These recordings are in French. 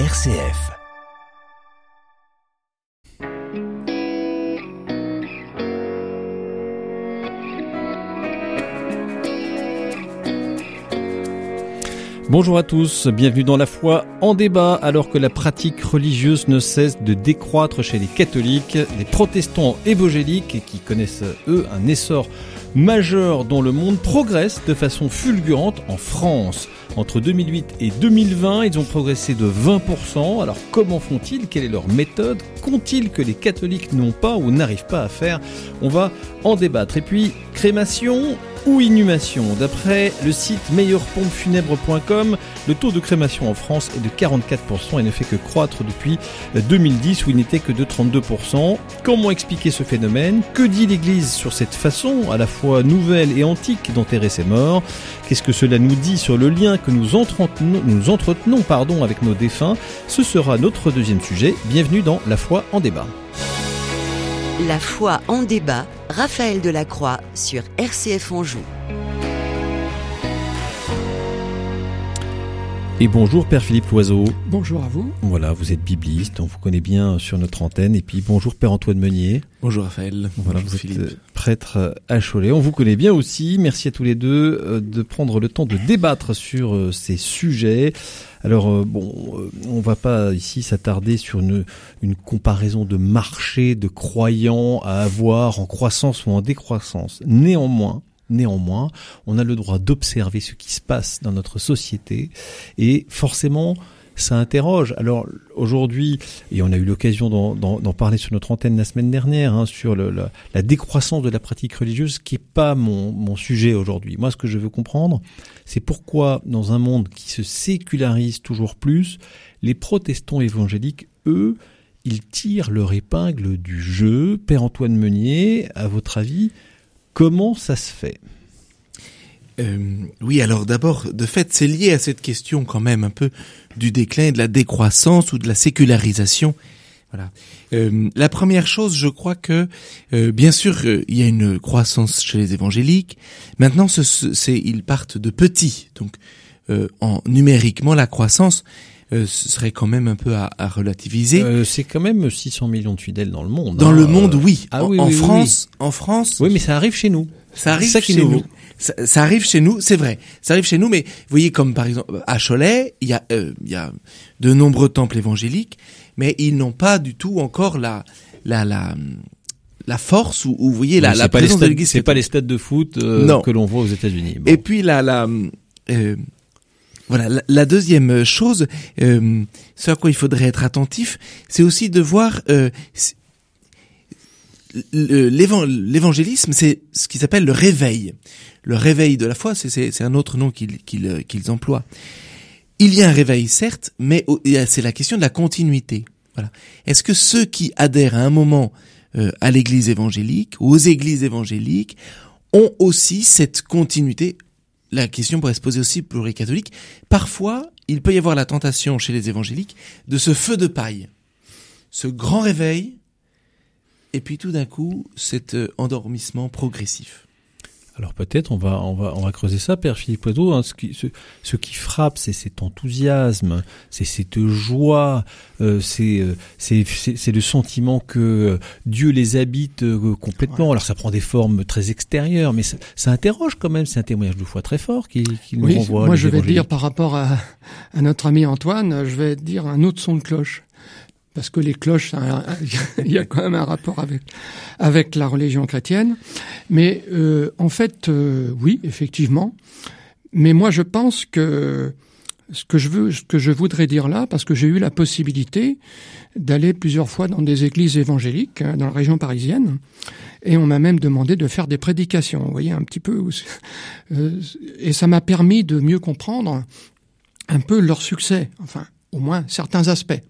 RCF. Bonjour à tous, bienvenue dans la foi en débat alors que la pratique religieuse ne cesse de décroître chez les catholiques, les protestants évangéliques qui connaissent eux un essor majeur dont le monde progresse de façon fulgurante en France. Entre 2008 et 2020, ils ont progressé de 20%. Alors comment font-ils? Quelle est leur méthode? Qu'ont-ils que les catholiques n'ont pas ou n'arrivent pas à faire? On va en débattre. Et puis, crémation ou inhumation? D'après le site meilleurpompefunèbre.com, le taux de crémation en France est de 44% et ne fait que croître depuis 2010 où il n'était que de 32%. Comment expliquer ce phénomène? Que dit l'Église sur cette façon à la fois nouvelle et antique d'enterrer ses morts? Qu'est-ce que cela nous dit sur le lien que nous entretenons, pardon, avec nos défunts Ce sera notre deuxième sujet. Bienvenue dans La foi en débat. La foi en débat, Raphaël Delacroix sur RCF Anjou. Et bonjour Père Philippe Loiseau. Bonjour à vous. Voilà, vous êtes bibliste, on vous connaît bien sur notre antenne. Et puis bonjour Père Antoine Meunier. Bonjour Raphaël. Voilà, bonjour vous Philippe. êtes prêtre à Cholet. On vous connaît bien aussi. Merci à tous les deux euh, de prendre le temps de débattre sur euh, ces sujets. Alors euh, bon, euh, on va pas ici s'attarder sur une, une comparaison de marché, de croyants à avoir en croissance ou en décroissance. Néanmoins, Néanmoins, on a le droit d'observer ce qui se passe dans notre société et forcément, ça interroge. Alors aujourd'hui, et on a eu l'occasion d'en- parler sur notre antenne la semaine dernière, hein, sur le- la, la décroissance de la pratique religieuse, qui est pas mon, mon sujet aujourd'hui. Moi, ce que je veux comprendre, c'est pourquoi dans un monde qui se sécularise toujours plus, les protestants évangéliques, eux, ils tirent leur épingle du jeu. Père Antoine Meunier, à votre avis, comment ça se fait? Euh, oui, alors d'abord, de fait, c'est lié à cette question quand même un peu du déclin, de la décroissance ou de la sécularisation. Voilà. Euh, la première chose, je crois que, euh, bien sûr, euh, il y a une croissance chez les évangéliques. Maintenant, ce, ce- c'est, ils partent de petits, donc euh, en numériquement, la croissance euh, ce serait quand même un peu à, à relativiser. Euh, C'est quand même 600 millions de fidèles dans le monde. Dans hein. le monde, oui. Ah en, oui, en oui, oui, France, en France, Oui, mais ça arrive chez nous. Ça arrive ça chez nous. Ça, ça arrive chez nous, c'est vrai. Ça arrive chez nous, mais vous voyez comme par exemple à Cholet, il y a, euh, il y a de nombreux temples évangéliques, mais ils n'ont pas du tout encore la la la la force ou, ou vous voyez la, la les présence de l'Église. C'est pas les stades de foot euh, que l'on voit aux États-Unis. Bon. Et puis la la euh, voilà la, deuxième chose, euh, ce à quoi il faudrait être attentif, c'est aussi de voir euh, l'évangélisme, c'est ce qui s'appelle le réveil. Le réveil de la foi, c'est- un autre nom qu'ils qu'ils emploient. Il y a un réveil, certes, mais c'est la question de la continuité. Voilà. Est-ce que ceux qui adhèrent à un moment euh, à l'Église évangélique, aux églises évangéliques, ont aussi cette continuité La question pourrait se poser aussi pour les catholiques. Parfois, il peut y avoir la tentation chez les évangéliques de ce feu de paille, ce grand réveil, et puis tout d'un coup, cet euh, endormissement progressif. Alors peut-être on va on va on va creuser ça, Père Philippe Oiseau. Hein, ce, qui, ce, ce qui frappe, c'est cet enthousiasme, c'est cette joie, euh, c'est euh, c'est c'est le sentiment que euh, Dieu les habite euh, complètement. Alors ça prend des formes très extérieures, mais ça, ça interroge quand même. C'est un témoignage de foi très fort qui qui nous Oui, renvoie. moi je vais dire par rapport à, à notre ami Antoine, je vais dire un autre son de cloche. Parce que les cloches, il y a quand même un rapport avec avec la religion chrétienne. Mais euh, en fait, euh, oui, effectivement. Mais moi, je pense que ce que je veux, ce que je voudrais dire là, parce que j'ai eu la possibilité d'aller plusieurs fois dans des églises évangéliques hein, dans la région parisienne, et on m'a même demandé de faire des prédications. Vous voyez un petit peu, euh, et ça m'a permis de mieux comprendre un peu leur succès, enfin au moins certains aspects.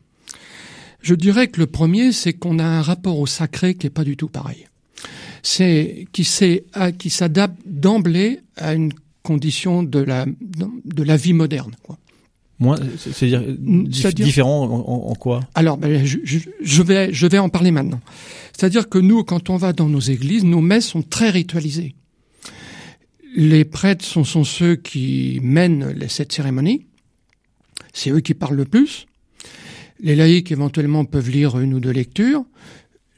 Je dirais que le premier, c'est qu'on a un rapport au sacré qui est pas du tout pareil. C'est qui qui s'adapte d'emblée à une condition de la de la vie moderne. Quoi. Moi, c'est- c'est-à-dire euh, dif- c'est-à-dire- différent en, quoi? Alors, ben, je, je- je vais je vais en parler maintenant. C'est-à-dire que nous, quand on va dans nos églises, nos messes sont très ritualisées. Les prêtres sont, sont ceux qui mènent les- cette cérémonie. C'est eux qui parlent le plus. Les laïcs éventuellement peuvent lire une ou deux lectures,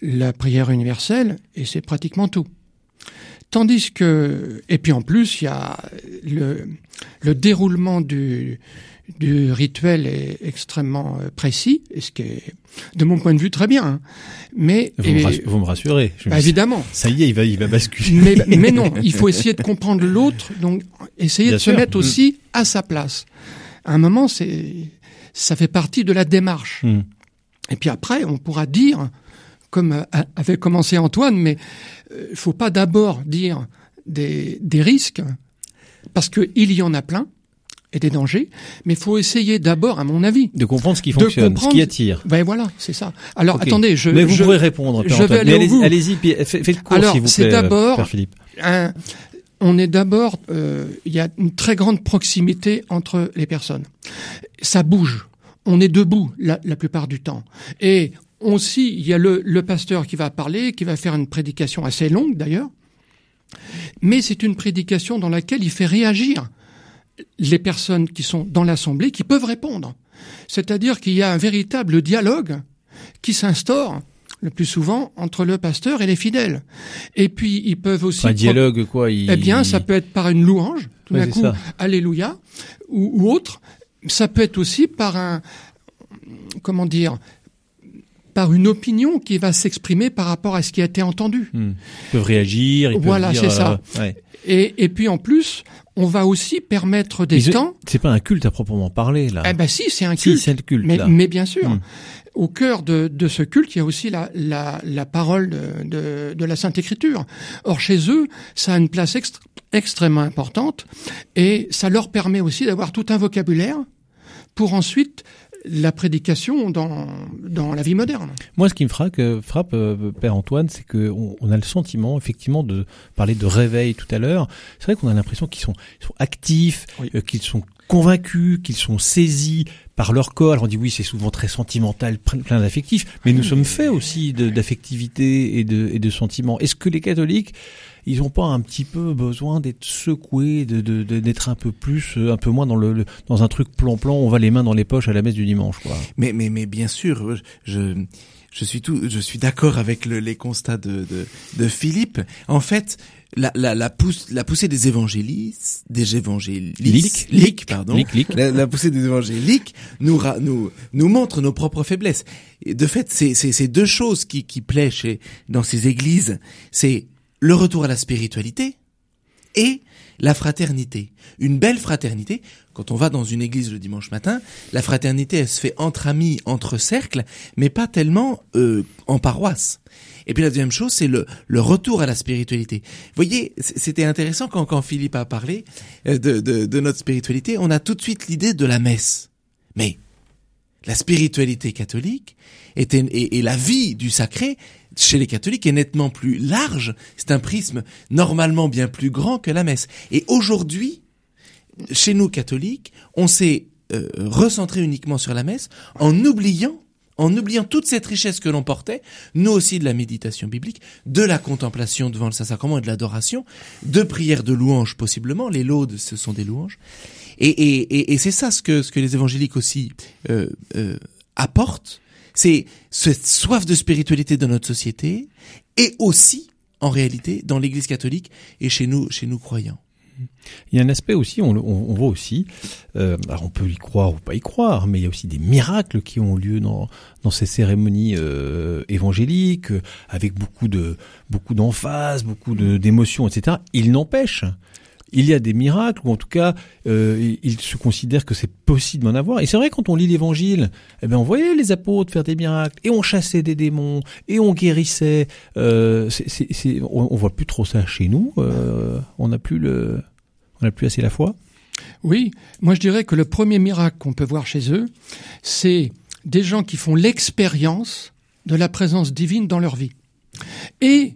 la prière universelle, et c'est pratiquement tout. Tandis que, et puis en plus, il y a le, le déroulement du, du rituel est extrêmement euh, précis, et ce qui est, de mon point de vue, très bien. hein. Mais Vous, me, vous rassurez. Je bah, évidemment. Ça y est, il va, il va basculer. Mais, mais non, il faut essayer de comprendre l'autre, donc essayer Bien de sûr. se mettre aussi à sa place. À un moment, c'est, ça fait partie de la démarche. Hmm. Et puis après, on pourra dire, comme euh, avait commencé Antoine, mais il faut pas d'abord dire des, des risques, parce que il y en a plein et des dangers, mais il faut essayer d'abord, à mon avis. De comprendre ce qui De fonctionne, ce comprendre- qui attire. Ben voilà, c'est ça. Alors attendez, je, Mais vous je- pourrez répondre, je vais aller allez- allez-y, puis faites faites le cours, Alors, s'il vous c'est plaît, d'abord- Père Philippe. un- on est d'abord, euh, il y a une très grande proximité entre les personnes. Ça bouge. On est debout la, la plupart du temps. Et aussi, il y a le, le pasteur qui va parler, qui va faire une prédication assez longue d'ailleurs. Mais c'est une prédication dans laquelle il fait réagir les personnes qui sont dans l'assemblée, qui peuvent répondre. C'est-à-dire qu'il y a un véritable dialogue qui s'instaure le plus souvent entre le pasteur et les fidèles. Et puis ils peuvent aussi Un dialogue, quoi. Eh bien, ça peut être par une louange, tout Ouais, d'un coup, ça. Alléluia, ou, ou autre. Ça peut être aussi par un, comment dire, par une opinion qui va s'exprimer par rapport à ce qui a été entendu. Hmm. Ils peuvent réagir. Ils Voilà, c'est ça. euh, ouais. Et, et puis en plus, on va aussi permettre des Mais temps. C'est pas un culte à proprement parler, là. Eh ben si, c'est un si, culte. c'est le culte, mais, là. mais bien sûr, Hmm. au cœur de, de ce culte, il y a aussi la, la, la parole de, de, de la Sainte Écriture. Or, chez eux, ça a une place extr- extrêmement importante et ça leur permet aussi d'avoir tout un vocabulaire pour ensuite la prédication dans, dans la vie moderne. Moi, ce qui me frappe, euh, frappe euh, Père Antoine, c'est que on, a le sentiment, effectivement, de parler de réveil tout à l'heure. C'est vrai qu'on a l'impression qu'ils sont, sont actifs, Oui. euh, qu'ils sont convaincus, qu'ils sont saisis par leur corps. Alors on dit oui, c'est souvent très sentimental, plein d'affectifs, mais nous sommes faits aussi d'affectivité et de, et de sentiments. Est-ce que les catholiques, ils ont pas un petit peu besoin d'être secoués, de, de, de- d'être un peu plus, euh, un peu moins dans le, le- dans un truc plan-plan, on va les mains dans les poches à la messe du dimanche, quoi? Mais, mais, mais bien sûr, je, je suis tout, je suis d'accord avec le- les constats de, de, de Philippe. En fait, la, la, la, pousse, la poussée des évangélistes, des évangélistes, Liques. liques, pardon, liques. La, la poussée des évangéliques nous, ra- nous, nous montre nos propres faiblesses. Et de fait, c'est, c'est, c'est deux choses qui, qui plaît chez, dans ces églises. C'est le retour à la spiritualité et la fraternité. Une belle fraternité. Quand on va dans une église le dimanche matin, la fraternité, elle se fait entre amis, entre cercles, mais pas tellement euh, en paroisse. Et puis la deuxième chose, c'est le, le retour à la spiritualité. Vous voyez, c'était intéressant quand, quand Philippe a parlé euh, de, de, de notre spiritualité, on a tout de suite l'idée de la messe. Mais la spiritualité catholique était, et, et la vie du sacré chez les catholiques est nettement plus large. C'est un prisme normalement bien plus grand que la messe. Et aujourd'hui, chez nous catholiques, on s'est euh, recentré uniquement sur la messe en oubliant en oubliant toute cette richesse que l'on portait, nous aussi de la méditation biblique, de la contemplation devant le Saint-Sacrement et de l'adoration, de prières de louanges possiblement, les laudes ce sont des louanges, et, et, et, et c'est ça ce que, ce que les évangéliques aussi euh, euh, apportent, c'est cette soif de spiritualité dans notre société, et aussi, en réalité, dans l'Église catholique et chez nous, chez nous croyants. Il y a un aspect aussi, on, on, on voit aussi, euh, alors on peut y croire ou pas y croire, mais il y a aussi des miracles qui ont lieu dans, dans ces cérémonies euh, évangéliques, avec beaucoup de beaucoup d'emphase, beaucoup de d'émotions, etc. Il n'empêche, il y a des miracles, ou en tout cas, euh, il, se considère que c'est possible d'en avoir. Et c'est vrai, quand on lit l'Évangile, eh ben on voyait les apôtres faire des miracles, et on chassait des démons, et on guérissait. Euh, on, on voit plus trop ça chez nous. euh, on n'a plus le, on n'a plus assez la foi. Oui, moi je dirais que le premier miracle qu'on peut voir chez eux, c'est des gens qui font l'expérience de la présence divine dans leur vie. Et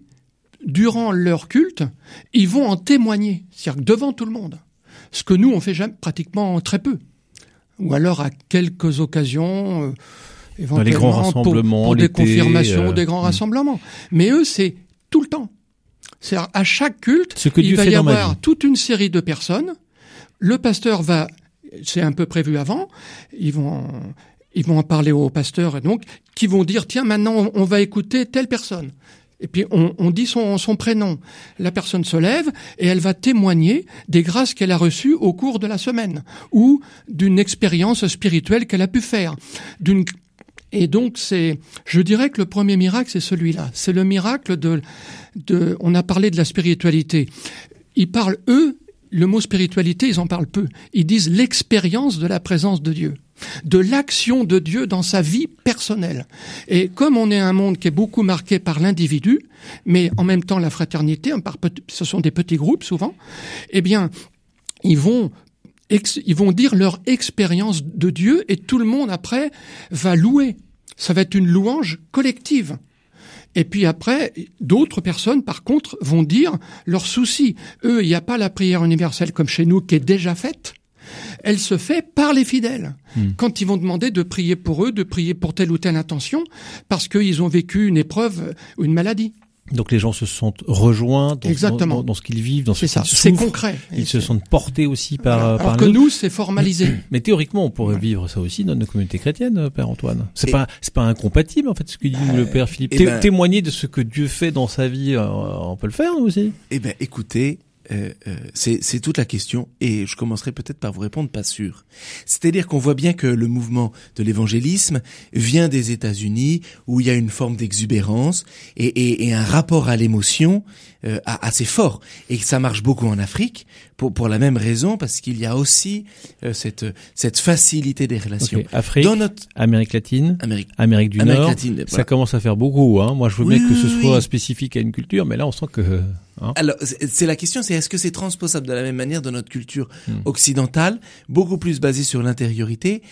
durant leur culte, ils vont en témoigner, c'est-à-dire devant tout le monde. Ce que nous, on fait jamais, pratiquement très peu. Ou alors à quelques occasions, euh, éventuellement les grands pour- rassemblements, pour, des confirmations, euh, des grands hmm. rassemblements. Mais eux, c'est tout le temps. C'est-à-dire à chaque culte, Ce que il Dieu va y dans avoir toute une série de personnes. Le pasteur va, c'est un peu prévu avant, ils vont, ils vont en parler aux pasteurs et donc qui vont dire tiens maintenant on va écouter telle personne. Et puis on, on dit son, son, prénom. La personne se lève et elle va témoigner des grâces qu'elle a reçues au cours de la semaine ou d'une expérience spirituelle qu'elle a pu faire. D'une et donc c'est, je dirais que le premier miracle c'est celui-là. C'est le miracle de, de, on a parlé de la spiritualité. Ils parlent eux, le mot spiritualité, ils en parlent peu. Ils disent l'expérience de la présence de Dieu de l'action de Dieu dans sa vie personnelle. Et comme on est un monde qui est beaucoup marqué par l'individu, mais en même temps la fraternité, ce sont des petits groupes souvent, eh bien, ils vont ils vont dire leur expérience de Dieu et tout le monde après va louer. Ça va être une louange collective. Et puis après, d'autres personnes, par contre, vont dire leurs soucis. Eux, il n'y a pas la prière universelle comme chez nous qui est déjà faite elle se fait par les fidèles. Hmm. Quand ils vont demander de prier pour eux, de prier pour telle ou telle intention, parce qu'ils ont vécu une épreuve ou une maladie. Donc les gens se sentent rejoints dans, Exactement. dans, ce qu'ils vivent, dans ce qu'ils C'est concret. Ils se sentent portés aussi par. Alors, par que nous, c'est formalisé. Mais théoriquement, on pourrait vivre ça aussi dans nos communautés chrétiennes, euh, Père Antoine. C'est pas, c'est pas incompatible en fait ce que dit le Père Philippe. Eh ben témoigner de ce que Dieu fait dans sa vie, euh, on peut le faire nous aussi. Eh ben, écoutez, euh, euh, c'est toute la question et je commencerai peut-être par vous répondre pas sûr. C'est-à-dire qu'on voit bien que le mouvement de l'évangélisme vient des États-Unis où il y a une forme d'exubérance et, et, et, un rapport à l'émotion euh, assez fort et ça marche beaucoup en Afrique pour pour la même raison parce qu'il y a aussi euh, cette cette facilité des relations. Afrique, Dans notre Amérique latine, Amérique, Amérique du Nord, ça commence à faire beaucoup. Hein. Moi, je veux bien que ce soit spécifique à une culture, mais là, on sent que Hein Alors, c'est la question, c'est est-ce que c'est transposable de la même manière dans notre culture hmm. occidentale, beaucoup plus basée sur l'intériorité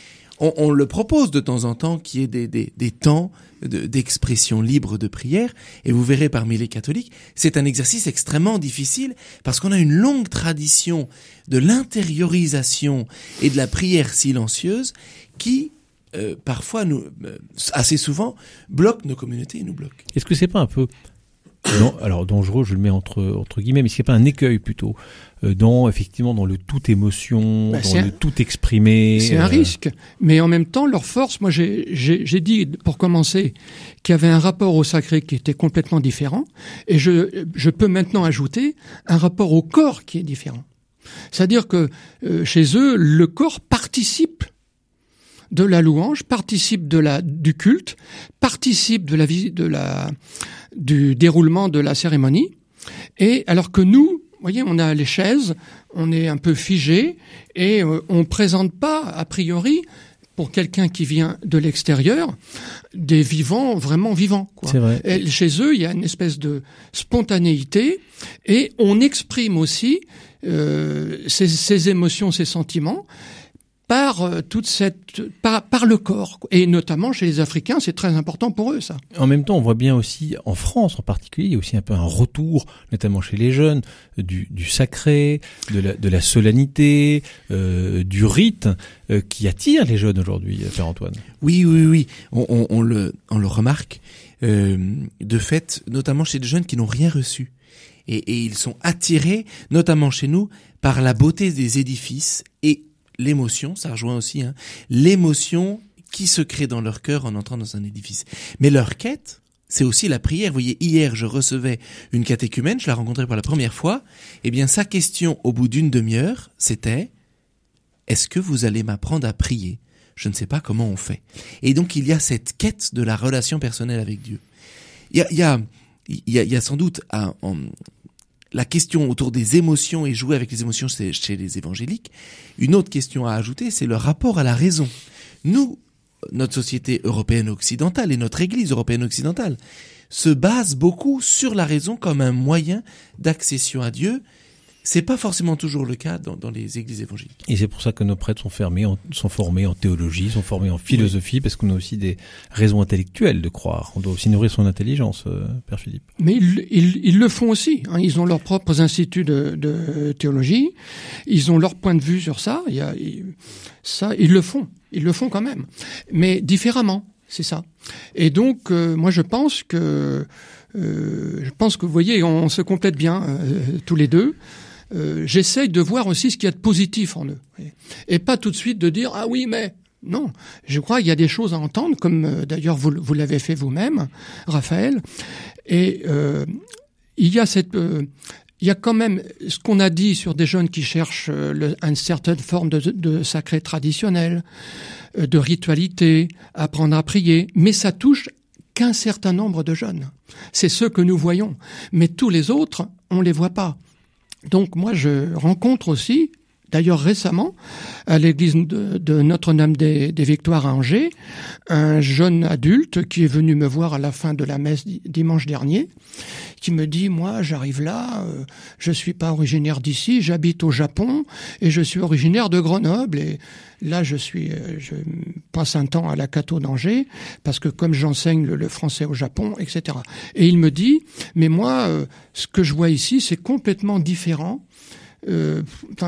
on, on, le propose de temps en temps qu'il y ait des, des, des temps d'expression libre de prière, et vous verrez parmi les catholiques, c'est un exercice extrêmement difficile parce qu'on a une longue tradition de l'intériorisation et de la prière silencieuse qui euh, parfois nous, euh, assez souvent, bloque nos communautés et nous bloque. Est-ce que c'est pas un peu non, alors dangereux, je le mets entre entre guillemets, mais ce n'est pas un écueil plutôt euh, dans effectivement dans le tout émotion, bah, dans le tout exprimé. C'est un euh, risque, mais en même temps leur force. Moi, j'ai dit pour commencer qu'il y avait un rapport au sacré qui était complètement différent, et je je peux maintenant ajouter un rapport au corps qui est différent. C'est-à-dire que euh, chez eux, le corps participe de la louange, participe de la du culte, participe de la vie de la du déroulement de la cérémonie. Et alors que nous, voyez, on a les chaises, on est un peu figé et euh, on présente pas a priori pour quelqu'un qui vient de l'extérieur des vivants vraiment vivants. Quoi. Vrai. Et chez eux, il y a une espèce de spontanéité et on exprime aussi euh, ces émotions, ces sentiments par euh, toute cette par, par, le corps et notamment chez les Africains c'est très important pour eux ça. En même temps on voit bien aussi en France en particulier il y a aussi un peu un retour notamment chez les jeunes du, du sacré de la, de la solennité euh, du rite euh, qui attire les jeunes aujourd'hui Père Antoine. Oui oui oui on, on, on le on le remarque euh, de fait notamment chez des jeunes qui n'ont rien reçu et, et ils sont attirés notamment chez nous par la beauté des édifices et l'émotion, ça rejoint aussi, hein, l'émotion qui se crée dans leur cœur en entrant dans un édifice. Mais leur quête, c'est aussi la prière. Vous voyez, hier, je recevais une catéchumène, je la rencontrais pour la première fois. Eh bien, sa question au bout d'une demi-heure, c'était, est-ce que vous allez m'apprendre à prier? Je ne sais pas comment on fait. Et donc, il y a cette quête de la relation personnelle avec Dieu. Il y a, il y a, il y a, sans doute un, la question autour des émotions et jouer avec les émotions chez les évangéliques. Une autre question à ajouter, c'est le rapport à la raison. Nous, notre société européenne occidentale et notre Église européenne occidentale se base beaucoup sur la raison comme un moyen d'accession à Dieu c'est pas forcément toujours le cas dans, dans les églises évangéliques. Et c'est pour ça que nos prêtres sont fermés, sont formés en théologie, sont formés en philosophie, parce qu'on a aussi des raisons intellectuelles de croire. On doit aussi nourrir son intelligence, euh, Père Philippe. Mais ils, ils, ils le font aussi. Hein. Ils ont leurs propres instituts de, de, théologie. Ils ont leur point de vue sur ça. Il y a, ça, ils le font. Ils le font quand même, mais différemment. C'est ça. Et donc, euh, moi, je pense que euh, je pense que vous voyez, on, se complète bien euh, tous les deux. Euh, j'essaye de voir aussi ce qu'il y a de positif en eux. Et pas tout de suite de dire ah oui mais Non, je crois qu'il y a des choses à entendre, comme euh, d'ailleurs vous, l'avez fait vous-même, Raphaël. Et euh, il y a cette, euh, il y a quand même ce qu'on a dit sur des jeunes qui cherchent euh, une certaine forme de, de sacré traditionnel, de ritualité, apprendre à prier, mais ça touche qu'un certain nombre de jeunes. C'est ceux que nous voyons, mais tous les autres, on les voit pas. Donc moi, je rencontre aussi D'ailleurs, récemment, à l'église de, Notre-Dame des, Victoires à Angers, un jeune adulte qui est venu me voir à la fin de la messe dimanche dernier, qui me dit, moi, j'arrive là, euh, je suis pas originaire d'ici, j'habite au Japon et je suis originaire de Grenoble et là, je suis, euh, je passe un temps à la Cato d'Angers parce que comme j'enseigne le, le, français au Japon, etc. Et il me dit, mais moi, euh, ce que je vois ici, c'est complètement différent euh,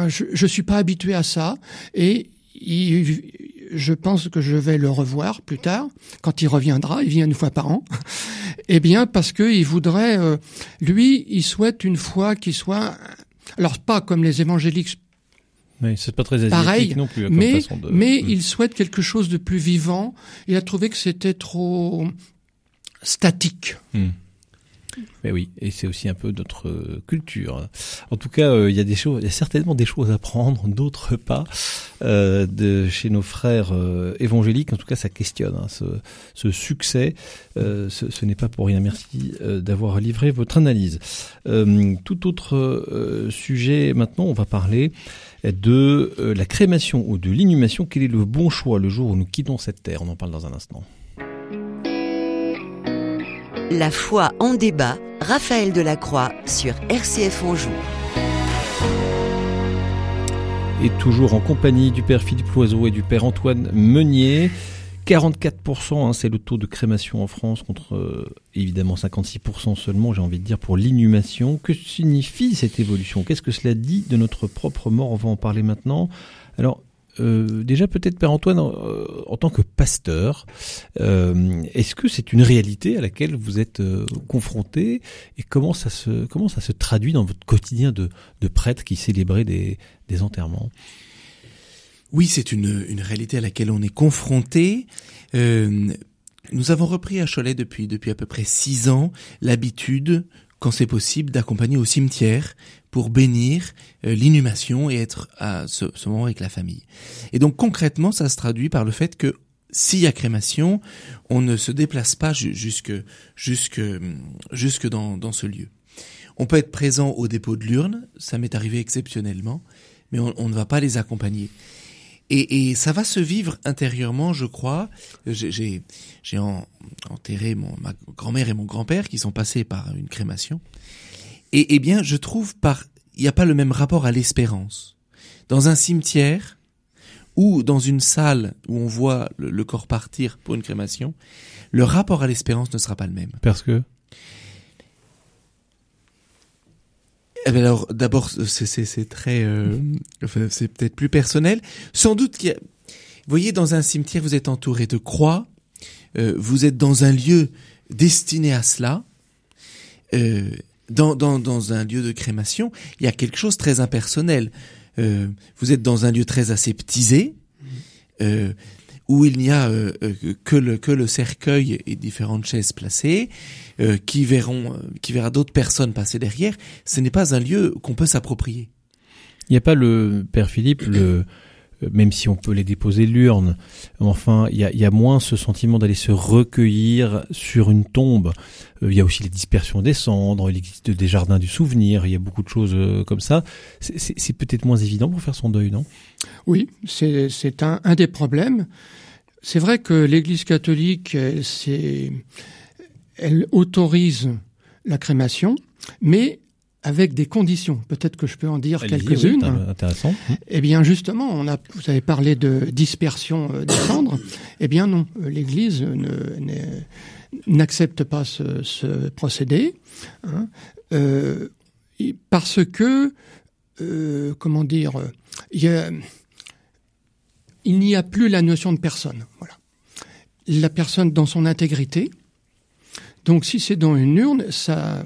je, je suis pas habitué à ça et il, je pense que je vais le revoir plus tard quand il reviendra. Il vient une fois par an. eh bien, parce que il voudrait, euh, lui, il souhaite une foi qui soit, alors pas comme les évangéliques. Mais c'est pas très pareil, non plus. mais de... mais mm. il souhaite quelque chose de plus vivant. Il a trouvé que c'était trop statique. Mm. Mais oui, et c'est aussi un peu notre culture. En tout cas, euh, il y a des choses, il y a certainement des choses à prendre, d'autres pas, euh, de chez nos frères euh, évangéliques. En tout cas, ça questionne hein, ce, ce, succès. Euh, ce, ce n'est pas pour rien. Merci euh, d'avoir livré votre analyse. Euh, tout autre sujet maintenant, on va parler de la crémation ou de l'inhumation. Quel est le bon choix le jour où nous quittons cette terre? On en parle dans un instant. La foi en débat, Raphaël Delacroix sur RCF Anjou. Et toujours en compagnie du père Philippe Loiseau et du père Antoine Meunier. 44%, hein, c'est le taux de crémation en France contre euh, évidemment 56% seulement, j'ai envie de dire, pour l'inhumation. Que signifie cette évolution? Qu'est-ce que cela dit de notre propre mort? On va en parler maintenant. Alors, euh, déjà peut-être Père Antoine, euh, en tant que pasteur, euh, est-ce que c'est une réalité à laquelle vous êtes euh, confronté et comment ça se traduit dans votre quotidien de, prêtre qui célébrait des, enterrements? Oui, c'est une, une réalité à laquelle on est confronté. Euh, nous avons repris à Cholet depuis depuis à peu près six ans l'habitude quand c'est possible, d'accompagner au cimetière pour bénir euh, l'inhumation et être à ce, moment avec la famille. Et donc concrètement, ça se traduit par le fait que s'il y a crémation, on ne se déplace pas jusque jusque jusque dans, dans ce lieu. On peut être présent au dépôt de l'urne, ça m'est arrivé exceptionnellement, mais on, ne va pas les accompagner. Et, et, ça va se vivre intérieurement, je crois. J'ai en, enterré mon, ma grand-mère et mon grand-père qui sont passés par une crémation. Et, eh bien, je trouve par il n'y a pas le même rapport à l'espérance. Dans un cimetière ou dans une salle où on voit le, le corps partir pour une crémation, le rapport à l'espérance ne sera pas le même. Parce que? Eh bien alors, d'abord, c'est très, euh, enfin, c'est peut-être plus personnel. Sans doute qu'il y a, vous voyez, dans un cimetière, vous êtes entouré de croix, euh, vous êtes dans un lieu destiné à cela. Euh, dans, dans, dans un lieu de crémation, il y a quelque chose de très impersonnel. Euh, vous êtes dans un lieu très aseptisé, euh, où il n'y a euh, que, le, que le cercueil et différentes chaises placées, euh, qui verront, qui verra d'autres personnes passer derrière. Ce n'est pas un lieu qu'on peut s'approprier. Il n'y a pas le père Philippe, le même si on peut les déposer l'urne, enfin, il y a, y a, moins ce sentiment d'aller se recueillir sur une tombe. Il y a aussi les dispersions des cendres, il existe des jardins du souvenir, il y a beaucoup de choses comme ça. C'est peut-être moins évident pour faire son deuil, non? Oui, c'est un, un des problèmes. C'est vrai que l'Église catholique, c'est elle autorise la crémation, mais avec des conditions. Peut-être que je peux en dire quelques-unes. Oui, intéressant. Eh bien, justement, on a, vous avez parlé de dispersion des cendres. Eh bien, non, l'Église n'accepte pas ce, ce, procédé hein, euh, parce que, euh, comment dire, il y a, il n'y a plus la notion de personne. Voilà, la personne dans son intégrité. Donc, si c'est dans une urne, ça,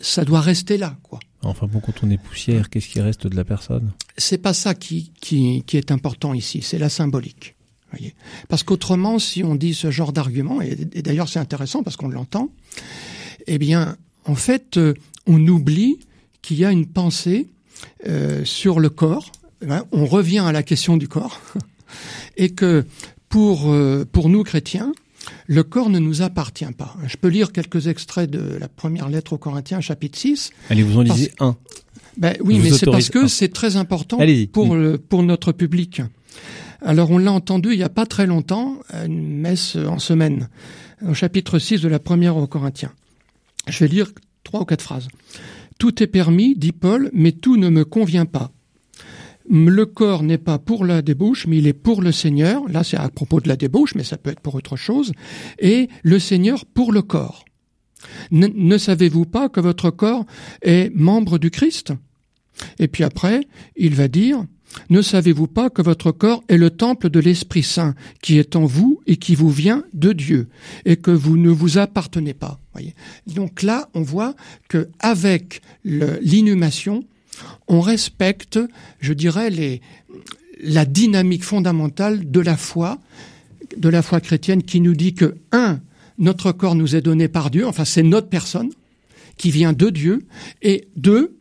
ça doit rester là, quoi. Enfin bon, quand on est poussière, qu'est-ce qui reste de la personne? C'est pas ça qui, qui, qui est important ici, c'est la symbolique. Voyez. Parce qu'autrement, si on dit ce genre d'argument, et, et d'ailleurs c'est intéressant parce qu'on l'entend, eh bien, en fait, euh, on oublie qu'il y a une pensée euh, sur le corps. Hein, on revient à la question du corps, et que pour euh, pour nous chrétiens, le corps ne nous appartient pas. Je peux lire quelques extraits de la première lettre aux Corinthiens, chapitre 6. Allez, vous en lisez un. Ben oui, mais c'est parce que c'est très important pour le- pour notre public. Alors on l'a entendu il y a pas très longtemps une messe en semaine, au chapitre 6 de la première aux Corinthiens. Je vais lire trois ou quatre phrases. Tout est permis, dit Paul, mais tout ne me convient pas. Le corps n'est pas pour la débauche, mais il est pour le Seigneur. Là, c'est à propos de la débauche, mais ça peut être pour autre chose. Et le Seigneur pour le corps. Ne, savez-vous pas que votre corps est membre du Christ? Et puis après, il va dire, ne savez-vous pas que votre corps est le temple de l'Esprit Saint qui est en vous et qui vous vient de Dieu et que vous ne vous appartenez pas? Voyez? Donc là, on voit que avec l'inhumation, on respecte, je dirais, les, la dynamique fondamentale de la foi, de la foi chrétienne qui nous dit que, un, notre corps nous est donné par Dieu, enfin c'est notre personne qui vient de Dieu, et deux,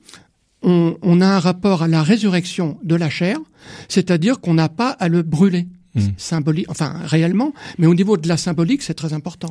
on, on a un rapport à la résurrection de la chair, c'est-à-dire qu'on n'a pas à le brûler. Mm. Symbolique, enfin réellement, mais au niveau de la symbolique, c'est très important.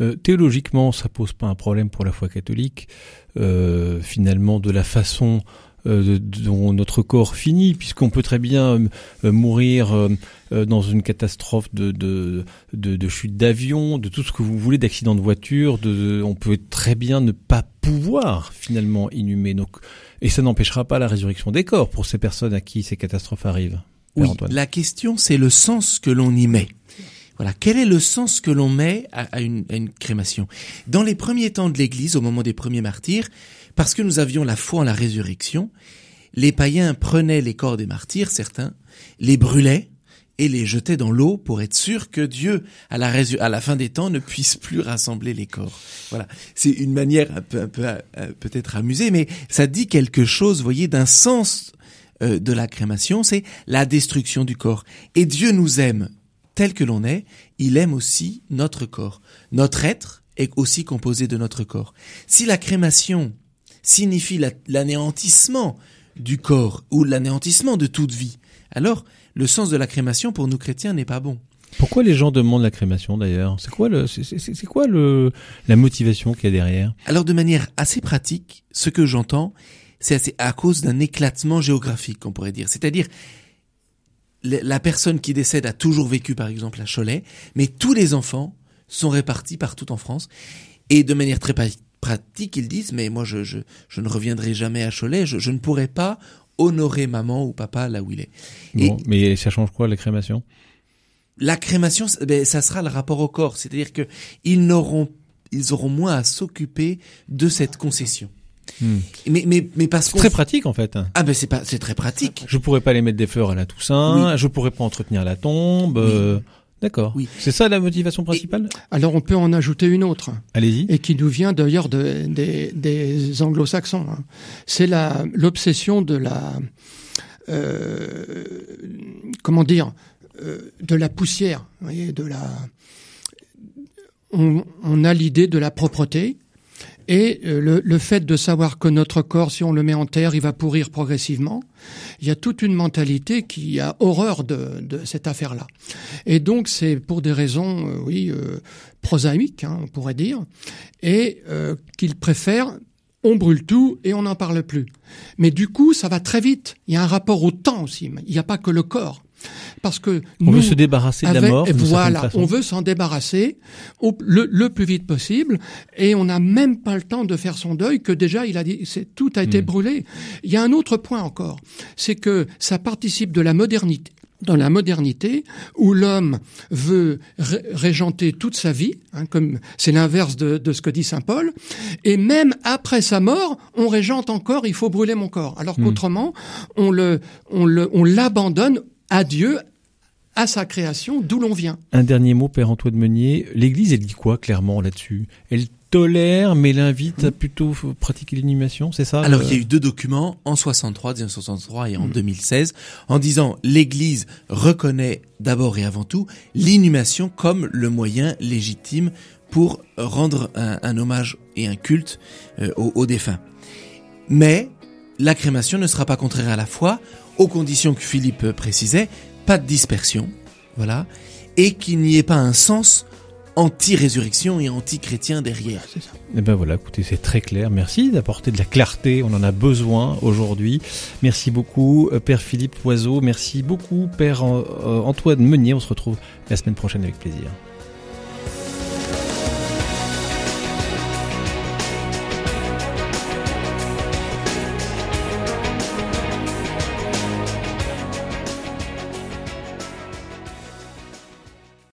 Euh, théologiquement, ça pose pas un problème pour la foi catholique. Euh, finalement, de la façon euh, dont notre corps finit, puisqu'on peut très bien euh, mourir euh, euh, dans une catastrophe de, de, de, de chute d'avion, de tout ce que vous voulez, d'accident de voiture. De, on peut très bien ne pas pouvoir finalement inhumer. Donc, et ça n'empêchera pas la résurrection des corps pour ces personnes à qui ces catastrophes arrivent. Oui, la question c'est le sens que l'on y met. Voilà, quel est le sens que l'on met à, à une, à une crémation? Dans les premiers temps de l'Église, au moment des premiers martyrs, parce que nous avions la foi en la résurrection, les païens prenaient les corps des martyrs, certains, les brûlaient et les jetaient dans l'eau pour être sûr que Dieu, à la, à la fin des temps, ne puisse plus rassembler les corps. Voilà, c'est une manière un peu, un peu, euh, peut-être amusée, mais ça dit quelque chose, voyez, d'un sens euh, de la crémation, c'est la destruction du corps. Et Dieu nous aime tel que l'on est, il aime aussi notre corps. Notre être est aussi composé de notre corps. Si la crémation signifie la- l'anéantissement du corps ou l'anéantissement de toute vie, alors le sens de la crémation pour nous chrétiens n'est pas bon. Pourquoi les gens demandent la crémation d'ailleurs? C'est quoi le, c'est, quoi le, la motivation qu'il y a derrière? Alors de manière assez pratique, ce que j'entends, c'est assez- à cause d'un éclatement géographique, on pourrait dire. C'est-à-dire, la la personne qui décède a toujours vécu, par exemple, à Cholet, mais tous les enfants sont répartis partout en France. Et de manière très pratique, ils disent, mais moi, je, je, je ne reviendrai jamais à Cholet, je, je ne pourrai pas honorer maman ou papa là où il est. Et Bon, mais ça change quoi la crémation? La crémation, ça- ben, ça sera le rapport au corps, c'est-à-dire que ils n'auront, ils auront moins à s'occuper de cette concession. Hmm. Mais, mais, mais parce C'est très pratique en fait. ah ben c'est pas, c'est très pratique. Je pourrais pas les mettre des fleurs à la Toussaint, je pourrais pas entretenir la tombe. euh, D'accord. Oui. C'est ça la motivation principale? Alors on peut en ajouter une autre, Allez-y. et qui nous vient d'ailleurs de- des, des anglo-saxons. hein. C'est la l'obsession de la euh, comment dire euh, de la poussière, vous voyez, de la on, on a l'idée de la propreté et euh, le, fait de savoir que notre corps, si on le met en terre, il va pourrir progressivement. Il y a toute une mentalité qui a horreur de, cette affaire-là. Et donc c'est pour des raisons, euh, oui, euh, prosaïques, hein, on pourrait dire, et qu'ils préfèrent on brûle tout et on n'en parle plus. Mais du coup, ça va très vite. Il y a un rapport au temps aussi. Il n'y a pas que le corps. Parce que On nous, veut se débarrasser de la mort. voilà, on veut s'en débarrasser au, le, le plus vite possible, et on n'a même pas le temps de faire son deuil que déjà il a dit, tout a été Hmm. brûlé. Il y a un autre point encore, c'est que ça participe de la modernité dans la modernité où l'homme veut ré- régenter toute sa vie, hein, comme c'est l'inverse de, de ce que dit saint Paul, et même après sa mort, on régente encore. Il faut brûler mon corps, alors Hmm. qu'autrement, on le, on le, on l'abandonne à Dieu, à sa création, d'où l'on vient. Un dernier mot, Père Antoine Meunier. L'Église, elle dit quoi clairement là-dessus? Elle tolère, mais l'invite à plutôt pratiquer l'inhumation, c'est ça Alors il y a eu deux documents en 63, 1963 et en Mm. 2016, en disant l'Église reconnaît d'abord et avant tout l'inhumation comme le moyen légitime pour rendre un, un hommage et un culte euh, aux, aux défunts. Mais la crémation ne sera pas contraire à la foi, aux conditions que Philippe précisait, pas de dispersion, voilà, et qu'il n'y ait pas un sens anti-résurrection et anti-chrétien derrière. Eh ben voilà, écoutez, c'est très clair. Merci d'apporter de la clarté. On en a besoin aujourd'hui. Merci beaucoup, euh, Père Philippe Oiseau. Merci beaucoup, Père euh, Antoine Meunier. On se retrouve la semaine prochaine avec plaisir.